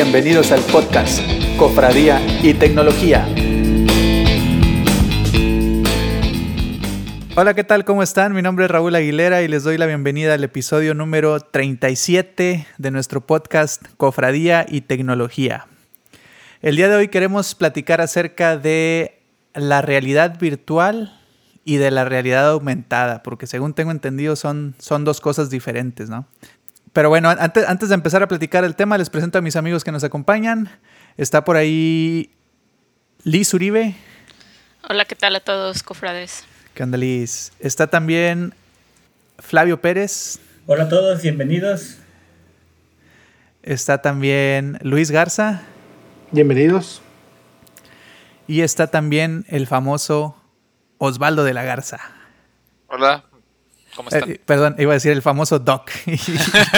Bienvenidos al podcast Cofradía y Tecnología. Hola, ¿qué tal? ¿Cómo están? Mi nombre es Raúl Aguilera y les doy la bienvenida al episodio número 37 de nuestro podcast Cofradía y Tecnología. El día de hoy queremos platicar acerca de la realidad virtual y de la realidad aumentada, porque según tengo entendido son, son dos cosas diferentes, ¿no? Pero bueno, antes, antes de empezar a platicar el tema, les presento a mis amigos que nos acompañan. Está por ahí Liz Uribe. Hola, ¿qué tal a todos, cofrades? ¿Qué onda, Liz? Está también Flavio Pérez. Hola a todos, bienvenidos. Está también Luis Garza. Bienvenidos. Y está también el famoso Osvaldo de la Garza. Hola, ¿cómo están? Eh, perdón, iba a decir el famoso Doc y,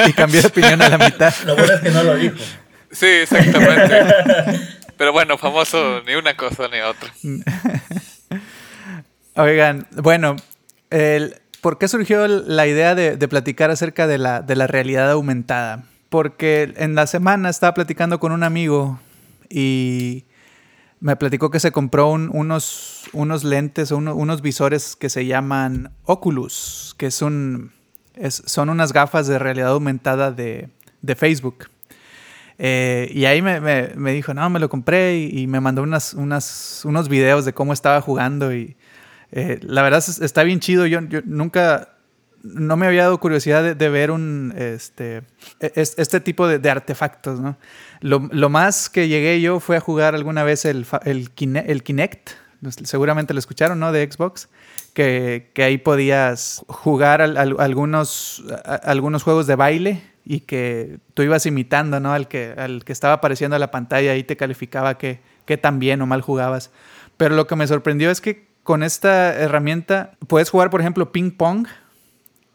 y cambié de opinión a la mitad. Lo bueno es que no lo dijo. Sí, exactamente. Pero bueno, famoso ni una cosa ni otra. Oigan, bueno, el, ¿por qué surgió la idea de, de platicar acerca de la, de la realidad aumentada? Porque en la semana estaba platicando con un amigo y me platicó que se compró un- unos, unos lentes unos visores que se llaman Oculus, que es son unas gafas de realidad aumentada de, de Facebook. Eh, y ahí me, me- dijo, no, me lo compré y, me mandó unas, unas, unos videos de cómo estaba jugando y eh, la verdad es- está bien chido. Yo, yo nunca, no me había dado curiosidad de, ver un, este, e- es- este tipo de, artefactos, ¿no? Lo, lo más que llegué yo fue a jugar alguna vez el, el, Kine- el Kinect, seguramente lo escucharon, ¿no? De Xbox, que, que ahí podías jugar al- al- algunos, algunos juegos de baile y que tú ibas imitando, ¿no? Al que, al que estaba apareciendo a la pantalla y te calificaba que, que tan bien o mal jugabas. Pero lo que me sorprendió es que con esta herramienta puedes jugar, por ejemplo, ping pong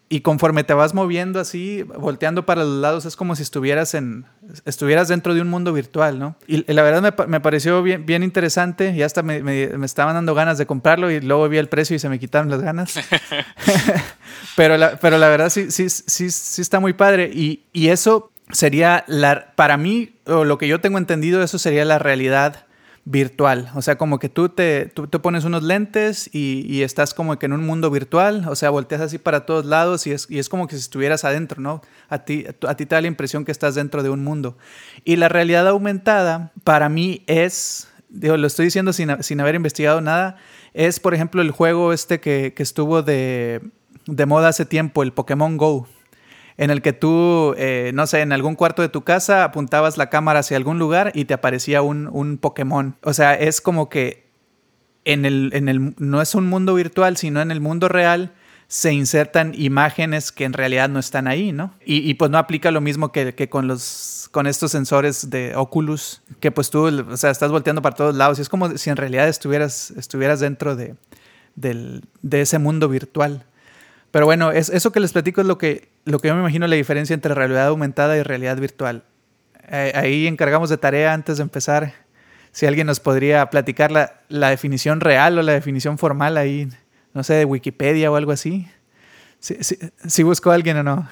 y conforme te vas moviendo así, volteando para los lados, es como si estuvieras en estuvieras dentro de un mundo virtual, ¿no? Y la verdad me, me pareció bien, bien interesante y hasta me, me- me estaban dando ganas de comprarlo y luego vi el precio y se me quitaron las ganas. pero, la, pero la verdad sí, sí, sí, sí está muy padre y, y eso sería, la, para mí, o lo que yo tengo entendido, eso sería la realidad virtual. O sea, como que tú te, tú te pones unos lentes y, y estás como que en un mundo virtual, o sea, volteas así para todos lados y es, y es como que si estuvieras adentro, ¿no? A ti, a ti te da la impresión que estás dentro de un mundo. Y la realidad aumentada, para mí es, digo, lo estoy diciendo sin, sin haber investigado nada, es, por ejemplo, el juego este que, que estuvo de, de moda hace tiempo, el Pokémon Go en el que tú, eh, no sé, en algún cuarto de tu casa apuntabas la cámara hacia algún lugar y te aparecía un, un Pokémon. O sea, es como que en el, en el, no es un mundo virtual, sino en el mundo real se insertan imágenes que en realidad no están ahí, ¿no? Y, pues no aplica lo mismo que, que con los con estos sensores de Oculus, que pues tú, o sea, estás volteando para todos lados y es como si en realidad estuvieras, estuvieras dentro de, del- de ese mundo virtual. Pero bueno, es, eso que les platico es lo que, lo que yo me imagino la diferencia entre realidad aumentada y realidad virtual. Eh, ahí encargamos de tarea antes de empezar. Si alguien nos podría platicar la, la definición real o la definición formal ahí, no sé, de Wikipedia o algo así. Si, si, si buscó a alguien o no.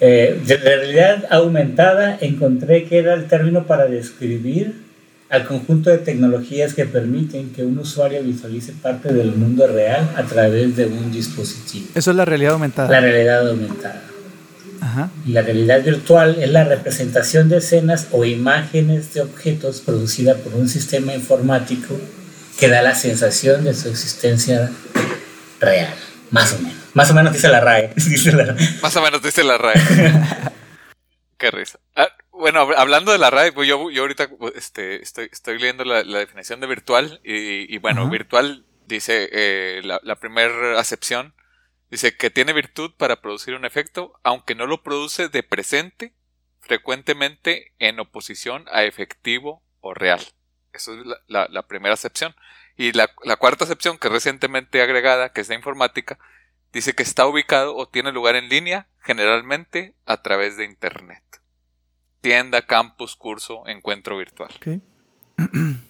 Eh, de realidad aumentada encontré que era el término para describir al conjunto de tecnologías que permiten que un usuario visualice parte del mundo real a través de un dispositivo. Eso es la realidad aumentada. La realidad aumentada. Ajá. Y la realidad virtual es la representación de escenas o imágenes de objetos producida por un sistema informático que da la sensación de su existencia real, más o menos. Más o menos dice la RAE. dice la RAE. Más o menos dice la RAE. Qué risa. Ah, bueno, hab- hablando de la RAE, pues yo, yo ahorita este, estoy, estoy leyendo la, la definición de virtual y, y bueno, Ajá. virtual dice eh, la, la primera acepción, dice que tiene virtud para producir un efecto, aunque no lo produce de presente, frecuentemente en oposición a efectivo o real. Eso es la, primera acepción. Y la, cuarta acepción, que es recientemente agregada, que es de informática, dice que está ubicado o tiene lugar en línea, generalmente a través de Internet. Tienda, campus, curso, encuentro virtual.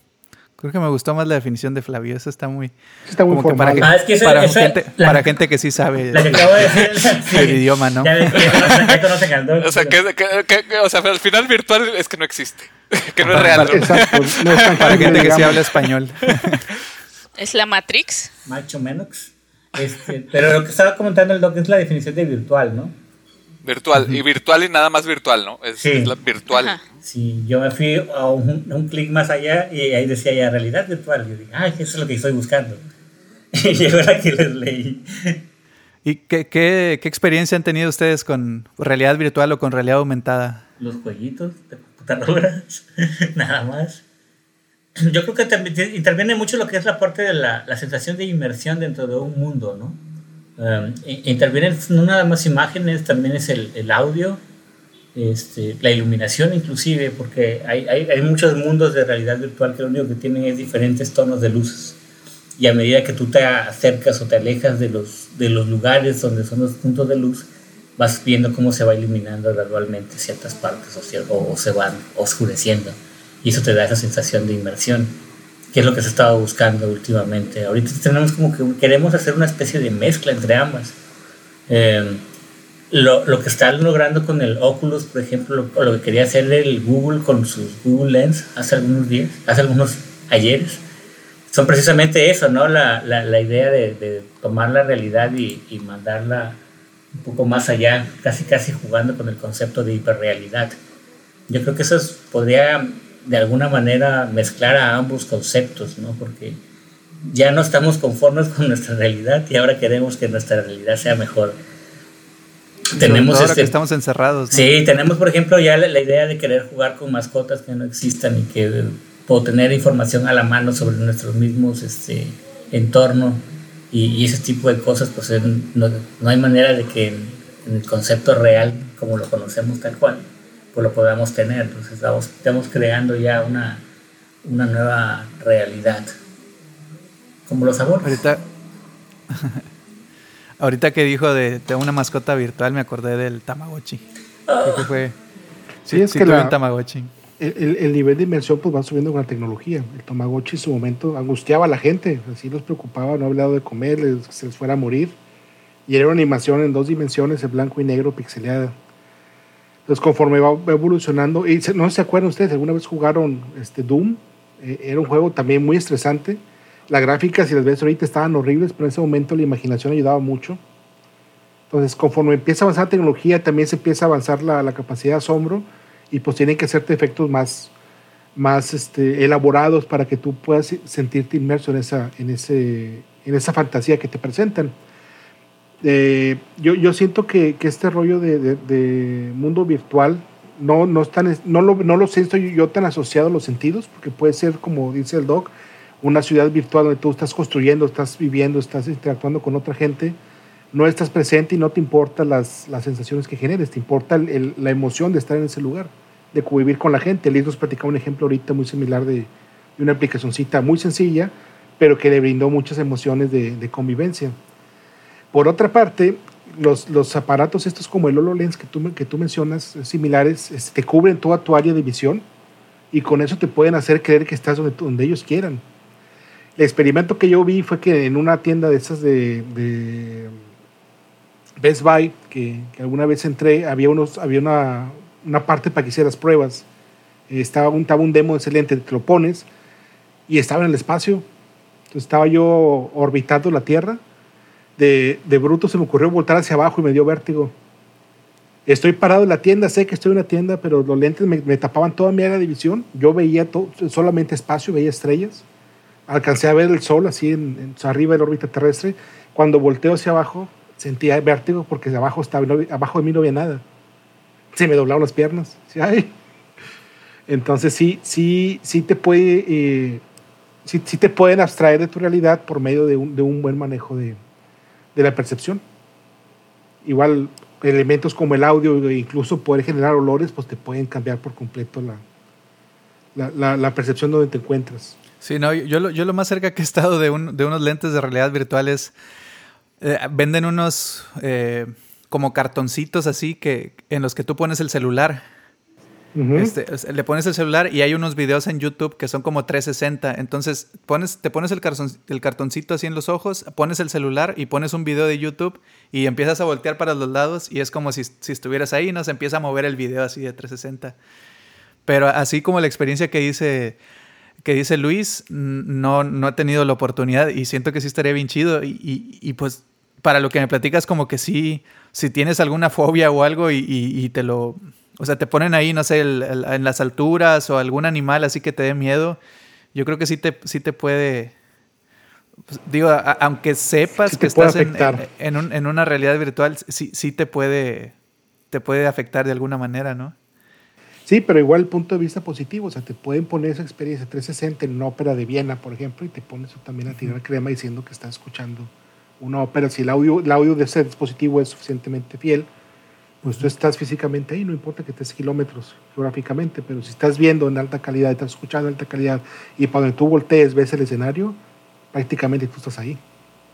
Creo que me gustó más la definición de Flavio. Esa está muy. Está muy como que para, Ah, es que para gente, la- para gente que sí sabe La que acabo de decir. sí. el idioma, ¿no? Ya ves que ya conocen, al doc. O sea, que, que- que- que- o sea, al final virtual es que no existe. que no es real. para- ¿no? Exacto. No es tan Para gente que sí habla español. ¿Es la Matrix? Macho Menox. Este, pero lo que estaba comentando el doc es la definición de virtual, ¿no? Virtual. Y virtual y nada más virtual, ¿no? Es, Sí. es la virtual. Ajá. Sí, yo me fui a un, un clic más allá y ahí decía ya realidad virtual. Yo dije, ay, eso es lo que estoy buscando. Y llegó la que les leí. ¿Y qué, qué, qué experiencia han tenido ustedes con realidad virtual o con realidad aumentada? Los jueguitos de computadoras, nada más. Yo creo que también te- interviene mucho lo que es la parte de la, la sensación de inmersión dentro de un mundo, ¿no? Um, intervienen no nada más imágenes, también es el, el audio, este, la iluminación inclusive, porque hay, hay, muchos mundos de realidad virtual que lo único que tienen es diferentes tonos de luces. Y a medida que tú te acercas o te alejas de los, de los lugares donde son los puntos de luz, vas viendo cómo se va iluminando gradualmente ciertas partes o- o se van oscureciendo. Y eso te da esa sensación de inmersión, que es lo que se estaba buscando últimamente. Ahorita tenemos como que queremos hacer una especie de mezcla entre ambas. Eh, lo, lo que están logrando con el Oculus, por ejemplo, lo, lo que quería hacer el Google con sus Google Lens hace algunos días, hace algunos ayeres, son precisamente eso, ¿no? La, la, la idea de, de tomar la realidad y, y mandarla un poco más allá, casi casi jugando con el concepto de hiperrealidad. Yo creo que eso es- podría de alguna manera mezclar a ambos conceptos, ¿no? Porque ya no estamos conformes con nuestra realidad y ahora queremos que nuestra realidad sea mejor. Tenemos ahora este, que estamos encerrados. ¿no? Sí, tenemos por ejemplo ya la, la idea de querer jugar con mascotas que no existan y que o tener información a la mano sobre nuestros mismos este, entorno y, y ese tipo de cosas, pues no, no hay manera de que en, en el concepto real, como lo conocemos tal cual, pues lo podamos tener. Entonces estamos, estamos creando ya una, una nueva realidad. Como los sabores. Ahorita, ahorita que dijo de, de una mascota virtual, me acordé del Tamagotchi. Creo que fue. Sí, es sí que tuve la- un Tamagotchi. El, el- el nivel de inmersión pues va subiendo con la tecnología. El Tamagotchi en su momento angustiaba a la gente, así los preocupaba, no había dado de comer, les- se les fuera a morir. Y era una animación en dos dimensiones, en blanco y negro, pixeleada. Entonces conforme va evolucionando, y no se acuerdan ustedes, alguna vez jugaron este Doom, Eh, era un juego también muy estresante. Las gráficas, si las ves ahorita, estaban horribles, pero en ese momento la imaginación ayudaba mucho. Entonces, conforme empieza a avanzar la tecnología, también se empieza a avanzar la, la capacidad de asombro y pues tienen que hacerte efectos más, más este, elaborados para que tú puedas sentirte inmerso en esa, en ese, en esa fantasía que te presentan. Eh, yo, yo siento que, este rollo de, mundo virtual no, no, es tan- no, lo, siento yo tan asociado a los sentidos, porque puede ser, como dice el doc, una ciudad virtual donde tú estás construyendo, estás viviendo, estás interactuando con otra gente, no estás presente y no te importan las, sensaciones que generes, te importa la emoción de estar en ese lugar, de convivir con la gente. Liz nos platicaba un ejemplo ahorita muy similar de, una aplicacioncita muy sencilla, pero que le brindó muchas emociones de convivencia. Por otra parte, los, los aparatos estos como el HoloLens que tú, que tú mencionas, eh, similares, este, te cubren toda tu área de visión y con eso te pueden hacer creer que estás donde, donde ellos quieran. El experimento que yo vi fue que en una tienda de esas de, de Best Buy, que, que alguna vez entré, había, unos, había una, una parte para que hicieras pruebas. Estaba un, estaba un demo excelente, te lo pones y estaba en el espacio. Entonces estaba yo orbitando la Tierra. De, de bruto se me ocurrió voltar hacia abajo y me dio vértigo. Estoy parado en la tienda, sé que estoy en una tienda, pero los lentes me, tapaban toda mi área de visión. Yo veía to- solamente espacio, veía estrellas. Alcancé a ver el sol así en, en- arriba de la órbita terrestre. Cuando volteo hacia abajo, sentía vértigo porque abajo, estaba, no abajo de mí no había nada. Se me doblaron las piernas. Sí, ay. Entonces sí, sí, sí te puede, eh, sí, sí te pueden abstraer de tu realidad por medio de un, de un buen manejo de, de la percepción. Igual elementos como el audio e incluso poder generar olores, pues te pueden cambiar por completo la, la, percepción donde te encuentras. Sí, no, yo lo, yo lo más cerca que he estado de, un- de unos lentes de realidad virtual es. eh, venden unos eh, como cartoncitos así que en los que tú pones el celular este, le pones el celular y hay unos videos en YouTube que son como 360. Entonces pones, te pones el, cartoncito así en los ojos, pones el celular y pones un video de YouTube y empiezas a voltear para los lados y es como si, si estuvieras ahí y nos empieza a mover el video así de 360. Pero así como la experiencia que dice, que dice Luis, no, no he tenido la oportunidad y siento que sí estaría bien chido. Y, y, pues para lo que me platicas, como que sí, si tienes alguna fobia o algo y, y te lo o sea, te ponen ahí, no sé, en las alturas o algún animal así que te dé miedo. Yo creo que sí te, sí te puede. Pues, digo, aunque sepas que estás en, en, una realidad virtual, sí, sí te puede, te puede afectar de alguna manera, ¿no? Sí, pero igual el punto de vista positivo, o sea, te pueden poner esa experiencia 360 en una ópera de Viena, por ejemplo, y te pones también a tirar crema diciendo que estás escuchando una ópera. Si el audio, el audio de ese dispositivo es suficientemente fiel, pues tú estás físicamente ahí, no importa que estés kilómetros geográficamente, pero si estás viendo en alta calidad, estás escuchando en alta calidad y cuando tú voltees ves el escenario, prácticamente tú estás ahí.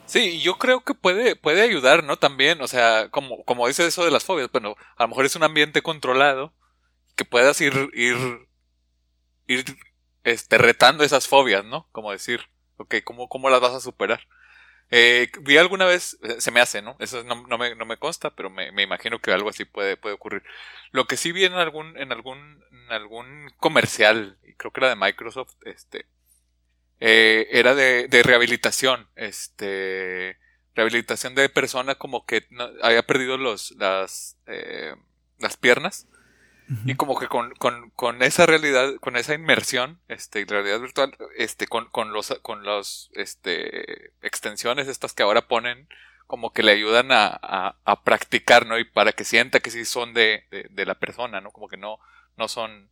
Sí, yo creo que puede, puede ayudar, ¿no? También, o sea, como, como dice eso de las fobias, bueno, a lo mejor es un ambiente controlado que puedas ir, ir, ir, este, retando esas fobias, ¿no? Como decir, ok, ¿cómo, cómo las vas a superar? Eh, vi alguna vez, eh, se me hace, ¿no? Eso no, no, me, no me, consta, pero me, me, imagino que algo así puede, puede ocurrir. Lo que sí vi en algún, en algún, en algún comercial, y creo que era de Microsoft, este, eh, era de, de, rehabilitación, este, rehabilitación de persona como que había perdido los, las, eh, las piernas y como que con, con, con, esa realidad, con esa inmersión, este, realidad virtual, este, con, con los, con los, este, extensiones estas que ahora ponen, como que le ayudan a, a, a practicar, ¿no? Y para que sienta que sí son de, de, la persona, ¿no? Como que no, no son,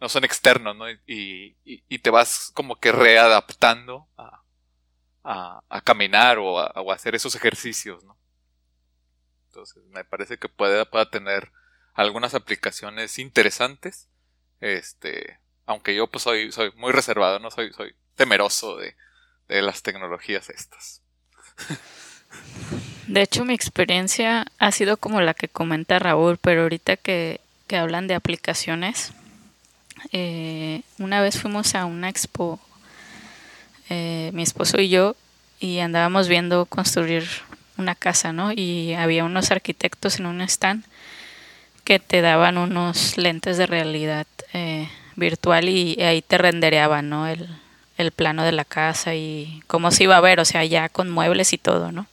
no son externos, ¿no? Y, y, y te vas como que readaptando a, a, a caminar o a, o hacer esos ejercicios, ¿no? Entonces, me parece que puede, pueda tener algunas aplicaciones interesantes. Este, aunque yo pues soy, soy muy reservado, no soy, soy temeroso de, de las tecnologías estas. De hecho, mi experiencia ha sido como la que comenta Raúl, pero ahorita que, que hablan de aplicaciones, eh, una vez fuimos a una expo, eh, mi esposo y yo, y andábamos viendo construir una casa, ¿no? Y había unos arquitectos en un stand que te daban unos lentes de realidad eh, virtual y, ahí te rendereaban, ¿no? El, plano de la casa y cómo se iba a ver, o sea, ya con muebles y todo, ¿no?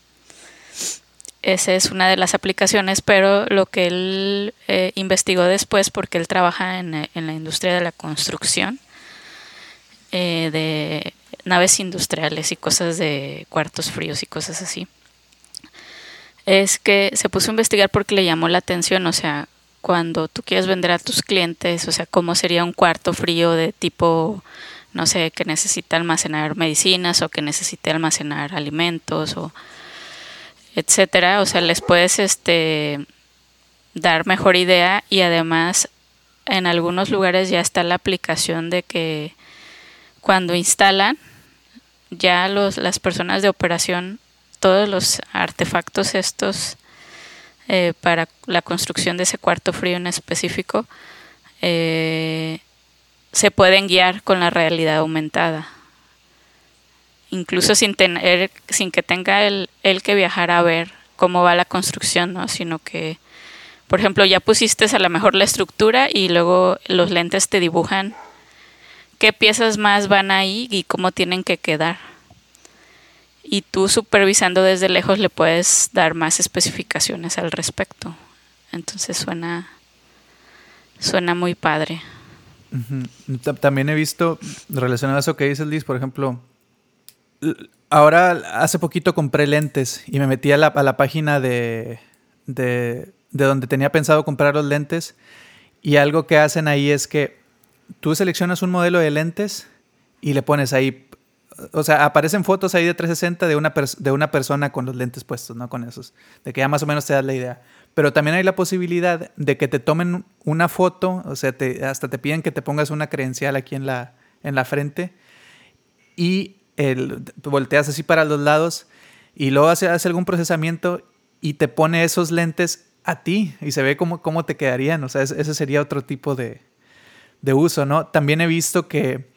Esa es una de las aplicaciones, pero lo que él eh, investigó después, porque él trabaja en, la industria de la construcción, eh, de naves industriales y cosas de cuartos fríos y cosas así, es que se puso a investigar porque le llamó la atención, o sea, cuando tú quieres vender a tus clientes, o sea, cómo sería un cuarto frío de tipo, no sé, que necesita almacenar medicinas o que necesite almacenar alimentos o etcétera, o sea, les puedes este dar mejor idea y además en algunos lugares ya está la aplicación de que cuando instalan ya los, las personas de operación todos los artefactos estos eh, para la construcción de ese cuarto frío en específico, eh, se pueden guiar con la realidad aumentada. Incluso sin, tener, sin que tenga él, que viajar a ver cómo va la construcción, ¿no? sino que, por ejemplo, ya pusiste a lo mejor la estructura y luego los lentes te dibujan qué piezas más van ahí y cómo tienen que quedar y tú supervisando desde lejos le puedes dar más especificaciones al respecto. Entonces suena suena muy padre. También he visto relacionado a eso que dices Liz, por ejemplo, ahora hace poquito compré lentes y me metí a la, a la página de, de, de donde tenía pensado comprar los lentes y algo que hacen ahí es que tú seleccionas un modelo de lentes y le pones ahí o sea, aparecen fotos ahí de 360 de una, de una persona con los lentes puestos, ¿no? Con esos, de que ya más o menos te das la idea. Pero también hay la posibilidad de que te tomen una foto, o sea, te, hasta te piden que te pongas una credencial aquí en la, en la frente y el, volteas así para los lados y luego hace, hace algún procesamiento y te pone esos lentes a ti y se ve cómo, cómo te quedarían. O sea, ese sería otro tipo de, de uso, ¿no? También he visto que,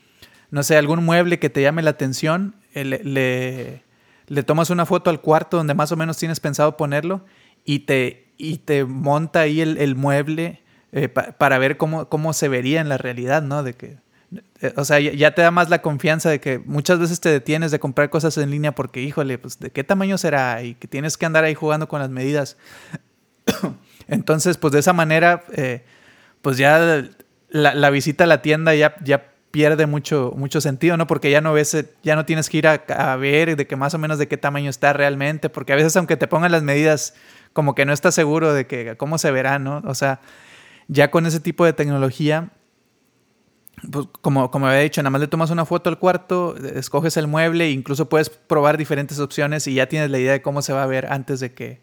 no sé, algún mueble que te llame la atención, eh, le, le, tomas una foto al cuarto donde más o menos tienes pensado ponerlo y te, y te monta ahí el, mueble eh, para ver cómo, cómo se vería en la realidad, ¿no? De que, eh, o sea, ya te da más la confianza de que muchas veces te detienes de comprar cosas en línea porque, híjole, pues de qué tamaño será y que tienes que andar ahí jugando con las medidas. Entonces, pues de esa manera, pues ya la, visita a la tienda ya, ya pierde mucho, mucho sentido, ¿no? Porque ya no ves, ya no tienes que ir a, ver de que más o menos de qué tamaño está realmente, porque a veces aunque te pongan las medidas, como que no estás seguro de que cómo se verá, ¿no? O sea, ya con ese tipo de tecnología, pues como, como había dicho, nada más le tomas una foto al cuarto, escoges el mueble incluso puedes probar diferentes opciones y ya tienes la idea de cómo se va a ver antes de que,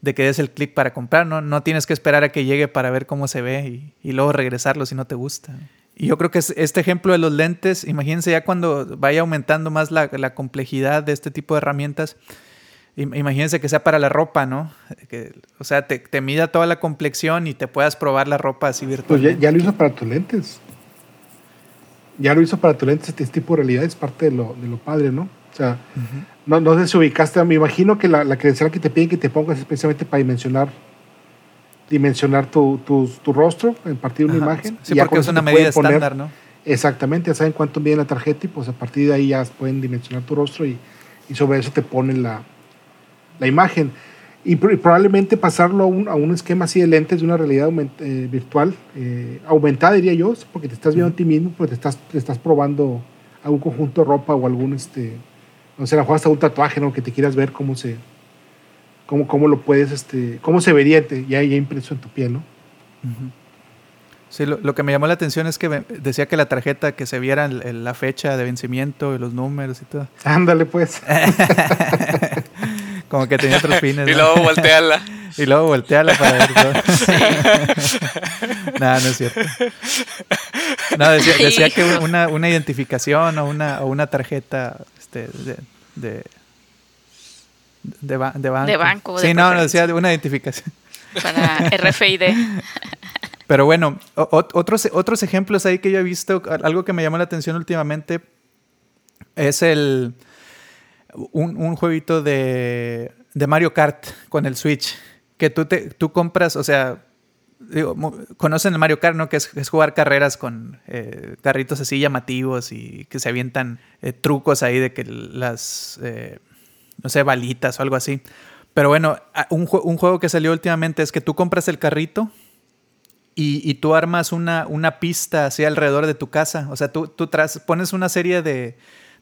de que des el clic para comprar, ¿no? No tienes que esperar a que llegue para ver cómo se ve y, luego regresarlo si no te gusta. Y yo creo que este ejemplo de los lentes, imagínense ya cuando vaya aumentando más la, complejidad de este tipo de herramientas, imagínense que sea para la ropa, ¿no? Que, o sea, te, te, mida toda la complexión y te puedas probar la ropa así virtualmente. Pues ya, lo hizo para tus lentes. Ya lo hizo para tus lentes, este tipo de realidad es parte de lo, de lo padre, ¿no? O sea, no, no sé si ubicaste, me imagino que la, la, credencial que te piden que te pongas es especialmente para dimensionar dimensionar tu, tu, tu rostro en partir de una imagen. Sí, porque es una medida estándar, ¿no? Exactamente, ya saben cuánto mide la tarjeta y pues a partir de ahí ya pueden dimensionar tu rostro y, y sobre eso te ponen la, la imagen. Y, probablemente pasarlo a un, a un, esquema así de lentes de una realidad eh, virtual, eh, aumentada diría yo, porque te estás viendo a ti mismo, pues te estás, te estás probando algún conjunto de ropa o algún este, no sé, a lo mejor hasta un tatuaje, ¿no? Que te quieras ver cómo se, cómo, cómo lo puedes, este, cómo se vería ya, ya impreso en tu piel, ¿no? Sí, lo, que me llamó la atención es que decía que la tarjeta que se viera la fecha de vencimiento y los números y todo. Ándale, pues. Como que tenía otros fines. y luego voltearla. y luego voltearla para ver todo. no, no es cierto. No, decía, que una, una identificación o una, o una tarjeta este, de, de, de, banco. De banco. Sí, no, no, decía una identificación. Para RFID. Pero bueno, otros, otros ejemplos ahí que yo he visto, algo que me llamó la atención últimamente es el un, un jueguito de, de, Mario Kart con el Switch. Que tú, te, tú compras, o sea, digo, conocen el Mario Kart, ¿no? Que es, jugar carreras con eh, carritos así llamativos y que se avientan eh, trucos ahí de que las, eh, no sé, balitas o algo así. Pero bueno, un, juego que salió últimamente es que tú compras el carrito y, tú armas una, una, pista así alrededor de tu casa. O sea, tú, tú pones una serie de,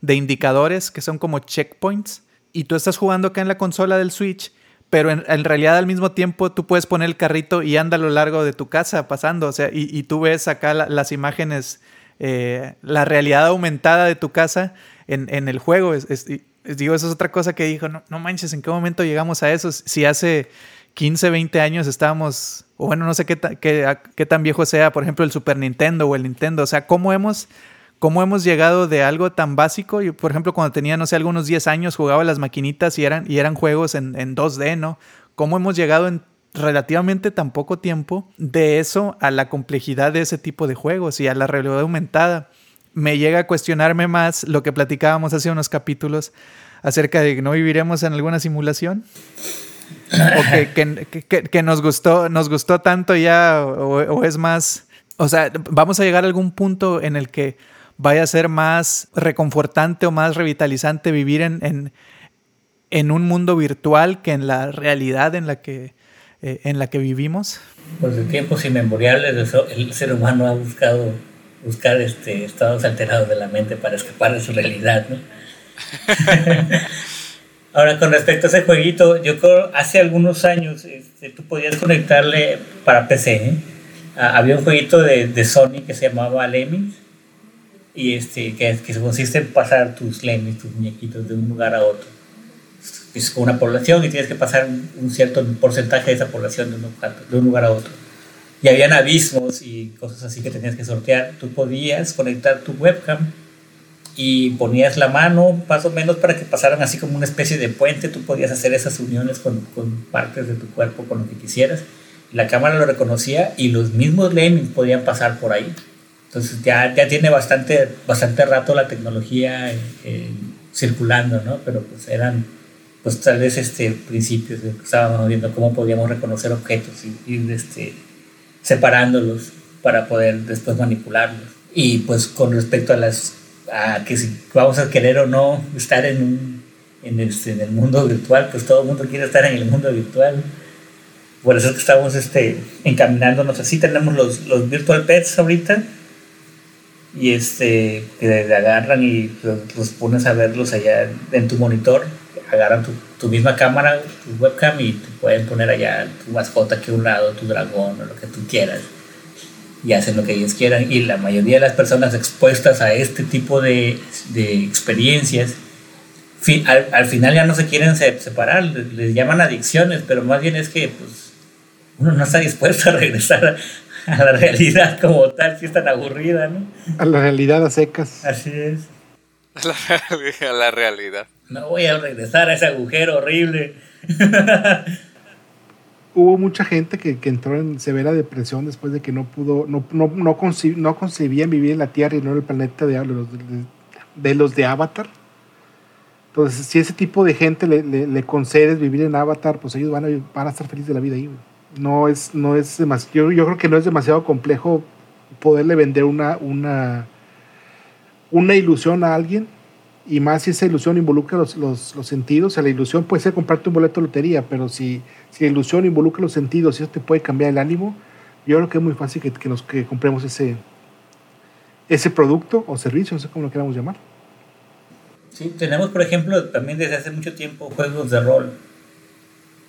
de indicadores que son como checkpoints y tú estás jugando acá en la consola del Switch pero en, realidad al mismo tiempo tú puedes poner el carrito y anda a lo largo de tu casa pasando, o sea, y, tú ves acá las imágenes, eh, la realidad aumentada de tu casa en, el juego. digo, eso es otra cosa que dijo, no, no manches, ¿en qué momento llegamos a eso? Si hace 15, 20 años estábamos, o bueno, no sé qué, qué, qué tan viejo sea, por ejemplo, el Super Nintendo o el Nintendo, o sea, ¿cómo hemos cómo hemos llegado de algo tan básico. Yo, por ejemplo, cuando tenía, no sé, algunos 10 años, jugaba las maquinitas y eran, y eran juegos en, 2D, ¿no? ¿Cómo hemos llegado en relativamente tan poco tiempo de eso a la complejidad de ese tipo de juegos y a la realidad aumentada? Me llega a cuestionarme más lo que platicábamos hace unos capítulos acerca de que no viviremos en alguna simulación. o que, nos gustó, nos gustó tanto ya, o, o es más. O sea, vamos a llegar a algún punto en el que vaya a ser más reconfortante o más revitalizante vivir en, en, un mundo virtual que en la realidad en la que, eh, en la que vivimos? Pues de tiempos inmemoriales el ser humano ha buscado buscar este, estados alterados de la mente para escapar de su realidad. Ahora, con respecto a ese jueguito, yo creo hace algunos años este, tú podías conectarle para PC. ¿eh? Ah, había un jueguito de, de, Sony que se llamaba Lemmings y este, que, que consiste en pasar tus lemmings, tus muñequitos de un lugar a otro. Es con una población y tienes que pasar un, cierto porcentaje de esa población de un, de un lugar a otro. Y habían abismos y cosas así que tenías que sortear. Tú podías conectar tu webcam y ponías la mano más o menos para que pasaran así como una especie de puente. Tú podías hacer esas uniones con, con partes de tu cuerpo, con lo que quisieras. La cámara lo reconocía y los mismos lemmings podían pasar por ahí Entonces ya, ya tiene bastante, bastante rato la tecnología circulando, ¿no? Pero pues eran pues tal vez este principios estábamos viendo cómo podíamos reconocer objetos y ir este, separándolos para poder después manipularlos. Y pues con respecto a las a que si vamos a querer o no estar en un en, este, en el mundo virtual, pues todo el mundo quiere estar en el mundo virtual. Por eso es que estamos este, encaminándonos así. Tenemos los, los virtual pets ahorita y este, que agarran y los pones a verlos allá en tu monitor agarran tu, tu, misma cámara, tu webcam y te pueden poner allá tu mascota aquí a un lado, tu dragón o lo que tú quieras. Y hacen lo que ellos quieran. Y la mayoría de las personas expuestas a este tipo de, de experiencias, al, al, final ya no se quieren separar, les, llaman adicciones, pero más bien es que pues, uno no está dispuesto a regresar a, la realidad como tal, si es tan aburrida, ¿no? A la realidad a secas. Así es. A la, realidad. No voy a regresar a ese agujero horrible. Hubo mucha gente que, entró en severa depresión después de que no pudo, no, no, no, concebían vivir en la Tierra y no en el planeta de, de, los de Avatar. Entonces, si ese tipo de gente le, concedes vivir en Avatar, pues ellos van a, van a estar felices de la vida ahí. No es, no es demasiado, yo, yo, creo que no es demasiado complejo poderle vender una, una, una ilusión a alguien y más si esa ilusión involucra los, los, los, sentidos, o sea, la ilusión puede ser comprarte un boleto de lotería, pero si, si la ilusión involucra los sentidos y eso te puede cambiar el ánimo, yo creo que es muy fácil que, que nos que compremos ese, ese producto o servicio, no sé cómo lo queramos llamar. Sí, tenemos por ejemplo también desde hace mucho tiempo juegos de rol,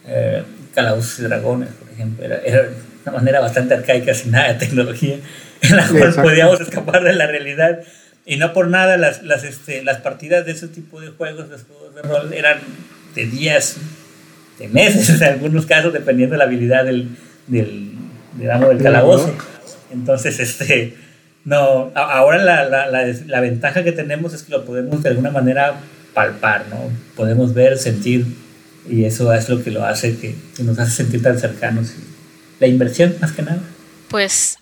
eh, Calabozos y Dragones, por ejemplo, era, era, una manera bastante arcaica, sin nada de tecnología, en la cual podíamos escapar de la realidad y no por nada las, las, este, las partidas de ese tipo de juegos, de juegos de rol, eran de días, de meses en algunos casos, dependiendo de la habilidad del, del, del amo del calabozo. Entonces, este, no, ahora la, la, la, la, ventaja que tenemos es que lo podemos de alguna manera palpar, ¿no? Podemos ver, sentir, y eso es lo que lo hace, que, nos hace sentir tan cercanos. La inversión, más que nada. Pues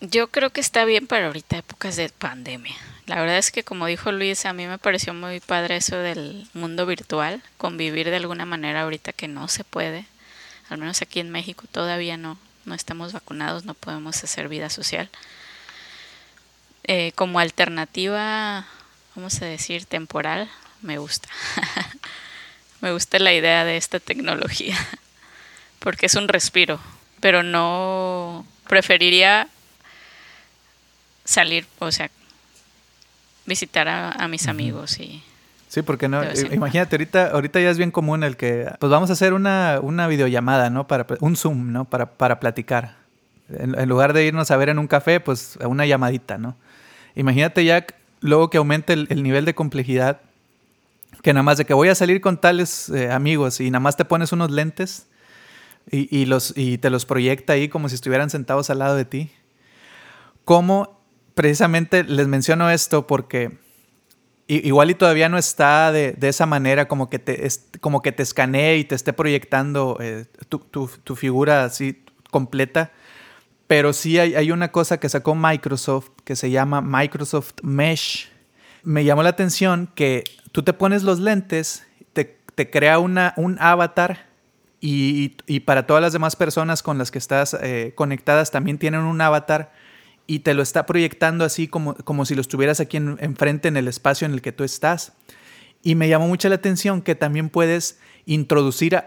yo creo que está bien para ahorita épocas de pandemia. La verdad es que como dijo Luis, a mí me pareció muy padre eso del mundo virtual, convivir de alguna manera ahorita que no se puede. Al menos aquí en México todavía no, no estamos vacunados, no podemos hacer vida social. Eh, como alternativa, vamos a decir, temporal, me gusta. me gusta la idea de esta tecnología, porque es un respiro, pero no preferiría salir, o sea, visitar a, mis amigos y... Sí, porque no, imagínate, ahorita, ahorita ya es bien común el que, pues vamos a hacer una, una videollamada, ¿no? Para, un Zoom, ¿no? Para, para platicar. En, lugar de irnos a ver en un café, pues una llamadita, ¿no? Imagínate ya luego que aumente el, nivel de complejidad, que nada más de que voy a salir con tales eh, amigos y nada más te pones unos lentes y, y, los, y te los proyecta ahí como si estuvieran sentados al lado de ti. ¿Cómo precisamente les menciono esto porque igual y todavía no está de, esa manera como que te, como que te escanee y te esté proyectando eh, tu, figura así completa. Pero sí hay, hay, una cosa que sacó Microsoft que se llama Microsoft Mesh. Me llamó la atención que tú te pones los lentes, te, crea una, un avatar y, y, para todas las demás personas con las que estás eh, conectadas también tienen un avatar y te lo está proyectando así como, como si lo estuvieras aquí enfrente en, el espacio en el que tú estás. Y me llamó mucho la atención que también puedes introducir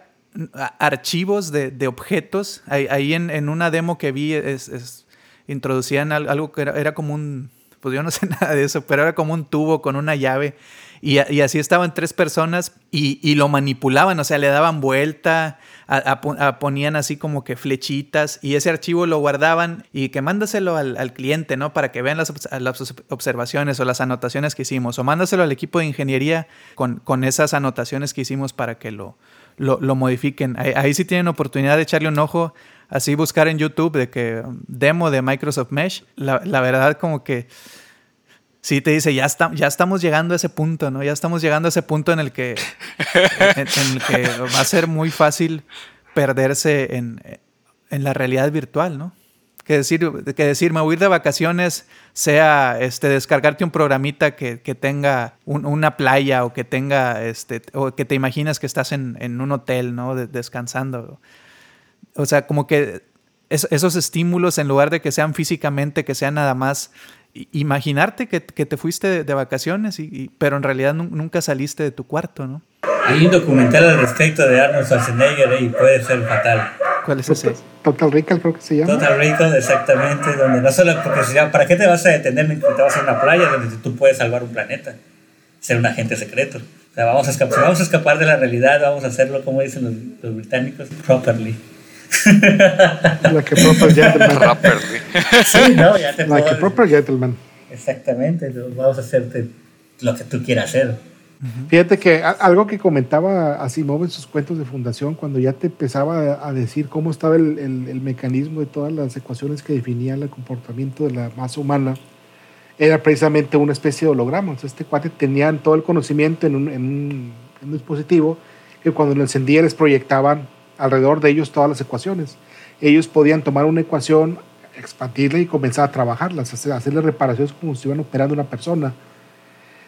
archivos de, objetos. Ahí, en, una demo que vi es, introducían algo que era, como un, pues yo no sé nada de eso, pero era como un tubo con una llave. Y, y así estaban tres personas y, lo manipulaban, o sea, le daban vuelta, ponían así como que flechitas y ese archivo lo guardaban y que mándaselo al, cliente, ¿no? Para que vean las, observaciones o las anotaciones que hicimos o mándaselo al equipo de ingeniería con, esas anotaciones que hicimos para que lo, lo, modifiquen. Ahí, sí tienen oportunidad de echarle un ojo, así buscar en YouTube de que demo de Microsoft Mesh. La, la verdad como que sí te dice, ya, está, ya estamos llegando a ese punto, ¿no? Ya estamos llegando a ese punto en el que, en, el que va a ser muy fácil perderse en, en, la realidad virtual, ¿no? Que decir, que decir, me voy a ir de vacaciones sea este, descargarte un programita que, que tenga una playa o que tenga, este, o que te imaginas que estás en, en un hotel, ¿no? descansando. O sea, como que esos estímulos, en lugar de que sean físicamente, que sean nada más imaginarte que, que te fuiste de, vacaciones, y, pero en realidad nunca saliste de tu cuarto, ¿no? Hay un documental al respecto de Arnold Schwarzenegger y puede ser fatal. ¿Cuál es ese? Total Recall creo que se llama. Total Recall, exactamente, donde no solo porque se llama, ¿para qué te vas a detener mientras te vas a una playa donde tú puedes salvar un planeta? Ser un agente secreto. O sea, vamos a escapar, vamos a escapar de la realidad, vamos a hacerlo, como dicen los, los británicos, properly. Like a proper gentleman. Properly. sí, no, ya te Like a proper gentleman. Exactamente, vamos a hacerte lo que tú quieras hacer. Fíjate que algo que comentaba Asimov en sus cuentos de fundación, cuando ya te empezaba a decir cómo estaba el, el, mecanismo de todas las ecuaciones que definían el comportamiento de la masa humana, era precisamente una especie de holograma. este cuate tenía todo el conocimiento en un, en un, en un dispositivo que cuando lo encendía les proyectaban alrededor de ellos todas las ecuaciones. Ellos podían tomar una ecuación, expandirla y comenzar a trabajarlas, hacerle reparaciones como si estuvieran operando una persona.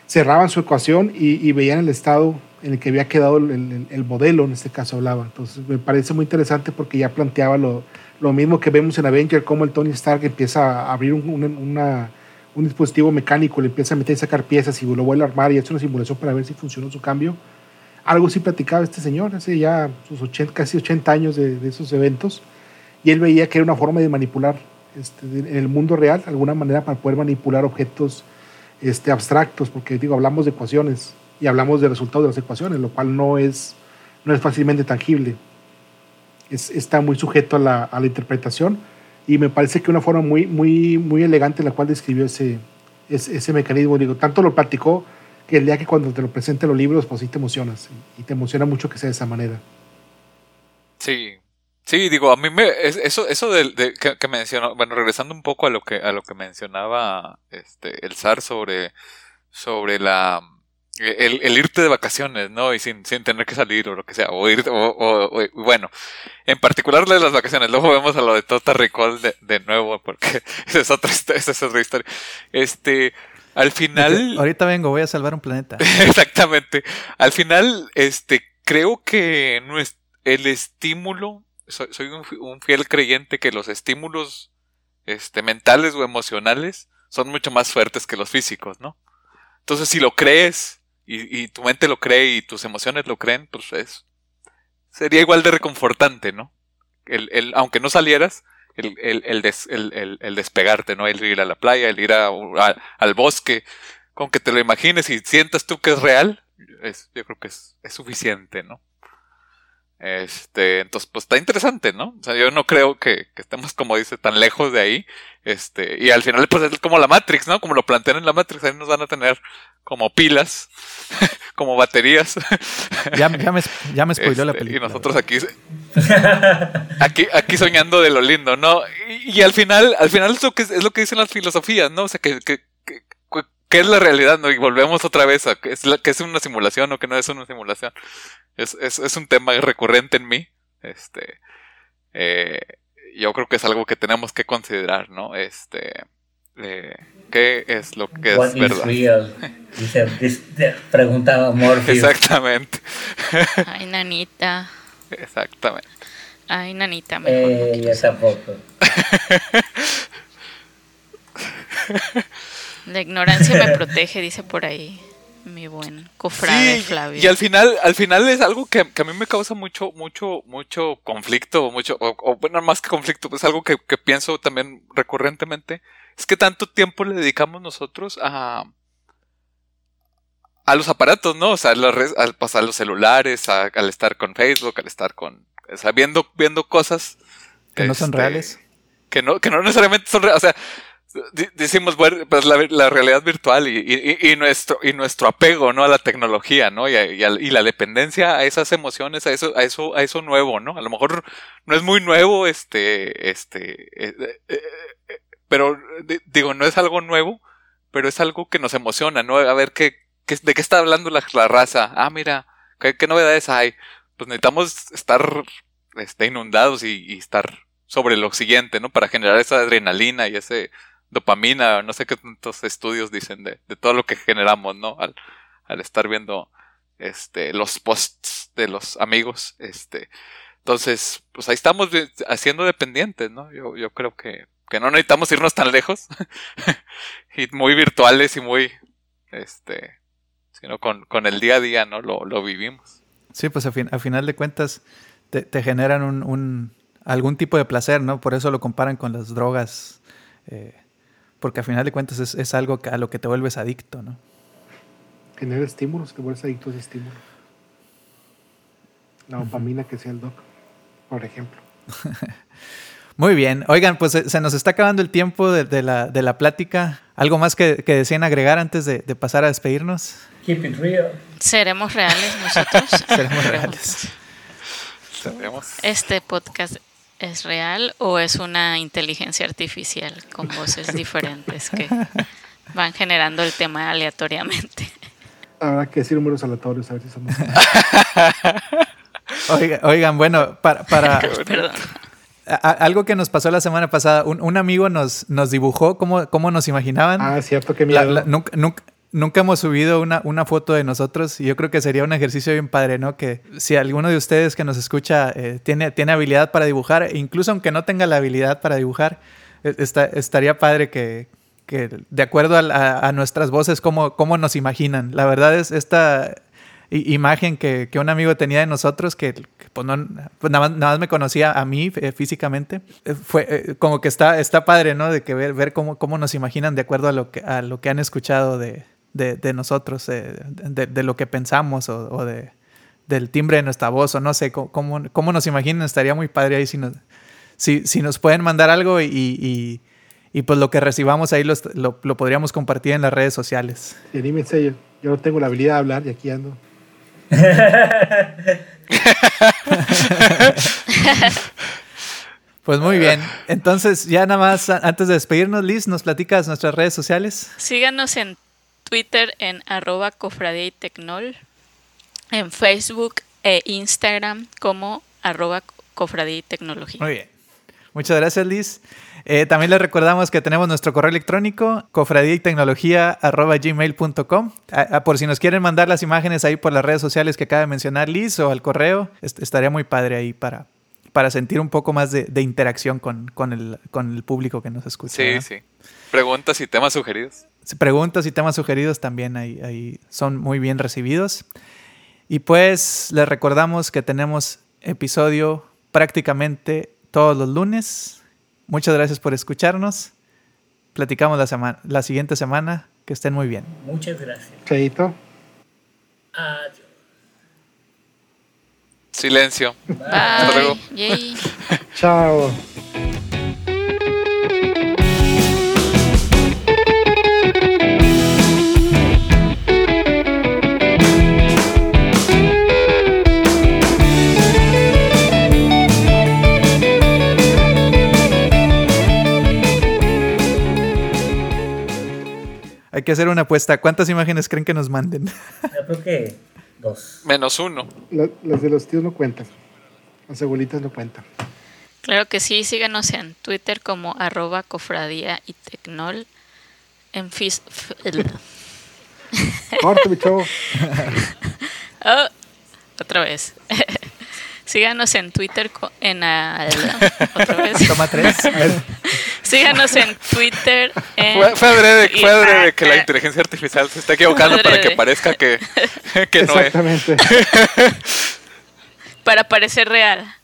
Cerraban su ecuación y, veían el estado en el que había quedado el, modelo, en este caso hablaba. Entonces me parece muy interesante porque ya planteaba lo, lo mismo que vemos en Avenger, como el Tony Stark empieza a abrir un, una, un dispositivo mecánico, le empieza a meter y sacar piezas y lo vuelve a armar y hace una simulación para ver si funcionó su cambio algo sí platicaba este señor, hace ya sus 80, casi 80 años de, esos eventos, y él veía que era una forma de manipular este, en el mundo real, alguna manera para poder manipular objetos este, abstractos, porque digo, hablamos de ecuaciones y hablamos de resultados de las ecuaciones, lo cual no es, no es fácilmente tangible. Es, está muy sujeto a la, a la, interpretación y me parece que una forma muy, muy, muy elegante en la cual describió ese, ese, ese mecanismo. Digo, tanto lo platicó que el día que cuando te lo presente los libros, pues sí te emocionas. Y te emociona mucho que sea de esa manera. Sí. Sí, digo, a mí me, eso, eso de, que, mencionó, bueno, regresando un poco a lo que, a lo que mencionaba este, el zar sobre, sobre la, el, irte de vacaciones, ¿no? Y sin, sin tener que salir o lo que sea, o ir, o, bueno, en particular de las vacaciones, luego vemos a lo de Total Recall de, de nuevo, porque esa es otra, esa es otra historia. Este, al final. Ahorita vengo, voy a salvar un planeta. Exactamente. Al final, este, creo que no es el estímulo. Soy, un, fiel creyente que los estímulos este, mentales o emocionales son mucho más fuertes que los físicos, ¿no? Entonces, si lo crees y, tu mente lo cree y tus emociones lo creen, pues es, sería igual de reconfortante, ¿no? El, el, aunque no salieras, el, el, el, el, despegarte, ¿no? El ir a la playa, el ir a, al bosque, con que te lo imagines y sientas tú que es real, es, yo creo que es, es suficiente, ¿no? Este, entonces, pues está interesante, ¿no? O sea, yo no creo que, que, estemos, como dice, tan lejos de ahí. Este, y al final, pues es como la Matrix, ¿no? Como lo plantean en la Matrix, ahí nos van a tener como pilas, como baterías. ya, ya, me, ya me spoiló la este, película. Y nosotros aquí, aquí, aquí soñando de lo lindo, ¿no? Y, al final, al final es lo que, es lo que dicen las filosofías, ¿no? O sea, que, que, ¿qué es la realidad? ¿no? Y volvemos otra vez a que es, la, que es una simulación o que no es una simulación. Es, es, es un tema recurrente en mí. Este, eh, yo creo que es algo que tenemos que considerar, ¿no? Este, eh, ¿qué es lo que es verdad? Real? preguntaba Morpheus. Exactamente. Ay, nanita. Exactamente. Ay, nanita, mejor. Eh, yo tampoco. La ignorancia me protege, dice por ahí mi buen cofrade Flavio. Y al final, al final es algo que, a mí me causa mucho, mucho, mucho conflicto, mucho, o, bueno, más que conflicto, es algo que, pienso también recurrentemente, es que tanto tiempo le dedicamos nosotros a a los aparatos, ¿no? O sea, al pasar los celulares, al estar con Facebook, al estar con, o sea, viendo, cosas que no son este, reales. Que no, que no necesariamente son reales. O sea, decimos pues la, realidad virtual y, nuestro y nuestro apego no a la tecnología no y, y, la dependencia a esas emociones a eso a eso a eso nuevo no a lo mejor no es muy nuevo este este eh, eh, eh, pero digo no es algo nuevo pero es algo que nos emociona no a ver qué, de qué está hablando la, raza ah mira qué, novedades hay pues necesitamos estar este, inundados y, estar sobre lo siguiente, ¿no? Para generar esa adrenalina y ese dopamina, no sé qué tantos estudios dicen de, de todo lo que generamos, ¿no? Al, al estar viendo este los posts de los amigos, este entonces, pues ahí estamos haciendo dependientes, ¿no? Yo, yo creo que, que no necesitamos irnos tan lejos y muy virtuales y muy este sino con, con el día a día, ¿no? Lo, lo vivimos. Sí, pues a, fin, a final de cuentas te, te generan un, un, algún tipo de placer, ¿no? Por eso lo comparan con las drogas. Eh, porque a final de cuentas es, es, algo a lo que te vuelves adicto, ¿no? Genera estímulos, te vuelves adicto a ese estímulo. La dopamina uh -huh. que sea el doc, por ejemplo. Muy bien. Oigan, pues se nos está acabando el tiempo de, de, la, de la, plática. ¿Algo más que, que deseen agregar antes de, de, pasar a despedirnos? Keep it real. ¿Seremos reales nosotros? Seremos reales. ¿Este podcast es real o es una inteligencia artificial con voces diferentes que van generando el tema aleatoriamente? Habrá que decir números aleatorios, a ver si somos. Oigan, oigan, bueno, para. para Perdón. A, algo que nos pasó la semana pasada, un, un amigo nos, nos dibujó cómo, cómo, nos imaginaban. Ah, cierto, que miedo. La, la, nunca, nunca, nunca, hemos subido una, una, foto de nosotros y yo creo que sería un ejercicio bien padre, ¿no? Que si alguno de ustedes que nos escucha eh, tiene, tiene habilidad para dibujar, incluso aunque no tenga la habilidad para dibujar, está, estaría padre que, que de acuerdo a, a, a nuestras voces, cómo, cómo nos imaginan. La verdad es esta imagen que, que, un amigo tenía de nosotros, que, que pues no, pues nada, más, nada, más, me conocía a mí eh, físicamente, eh, fue eh, como que está, está padre, ¿no? De que ver, ver cómo, cómo nos imaginan de acuerdo a lo que, a lo que han escuchado de, de, de nosotros, de, de, lo que pensamos o, o, de, del timbre de nuestra voz, o no sé, cómo, cómo nos imaginan, estaría muy padre ahí si nos, si, si nos pueden mandar algo y, y, y pues lo que recibamos ahí lo, lo, podríamos compartir en las redes sociales. Y anímense, yo, yo no tengo la habilidad de hablar y aquí ando. pues muy bien. Entonces, ya nada más antes de despedirnos, Liz, ¿nos platicas nuestras redes sociales? Síganos en Twitter en arroba cofradía y tecnol, en Facebook e Instagram como arroba cofradía y tecnología. Muy bien. Muchas gracias, Liz. Eh, también les recordamos que tenemos nuestro correo electrónico, cofradía y tecnología arroba gmail.com. Por si nos quieren mandar las imágenes ahí por las redes sociales que acaba de mencionar Liz o al correo, est estaría muy padre ahí para, para sentir un poco más de, de interacción con, con, el, con, el, público que nos escucha. Sí, ¿no? sí. Preguntas y temas sugeridos. Preguntas y temas sugeridos también ahí, ahí son muy bien recibidos. Y pues les recordamos que tenemos episodio prácticamente todos los lunes. Muchas gracias por escucharnos. Platicamos la, semana, la siguiente semana. Que estén muy bien. Muchas gracias. Chaito. Adiós. Silencio. Bye. Hasta luego. Yay. Chao. Hay que hacer una apuesta. ¿Cuántas imágenes creen que nos manden? Yo creo que dos. Menos uno. La, las de los tíos no cuentan. Las abuelitas no cuentan. Claro que sí. Síganos en Twitter como arroba cofradía y tecnol. En fis... Corte, mi chavo. oh, otra vez. Síganos en Twitter en uh, otra vez. Toma tres. Síganos en Twitter. En fue, fue fue adrede que la inteligencia artificial se está equivocando para que parezca que, que no es. Exactamente. para parecer real.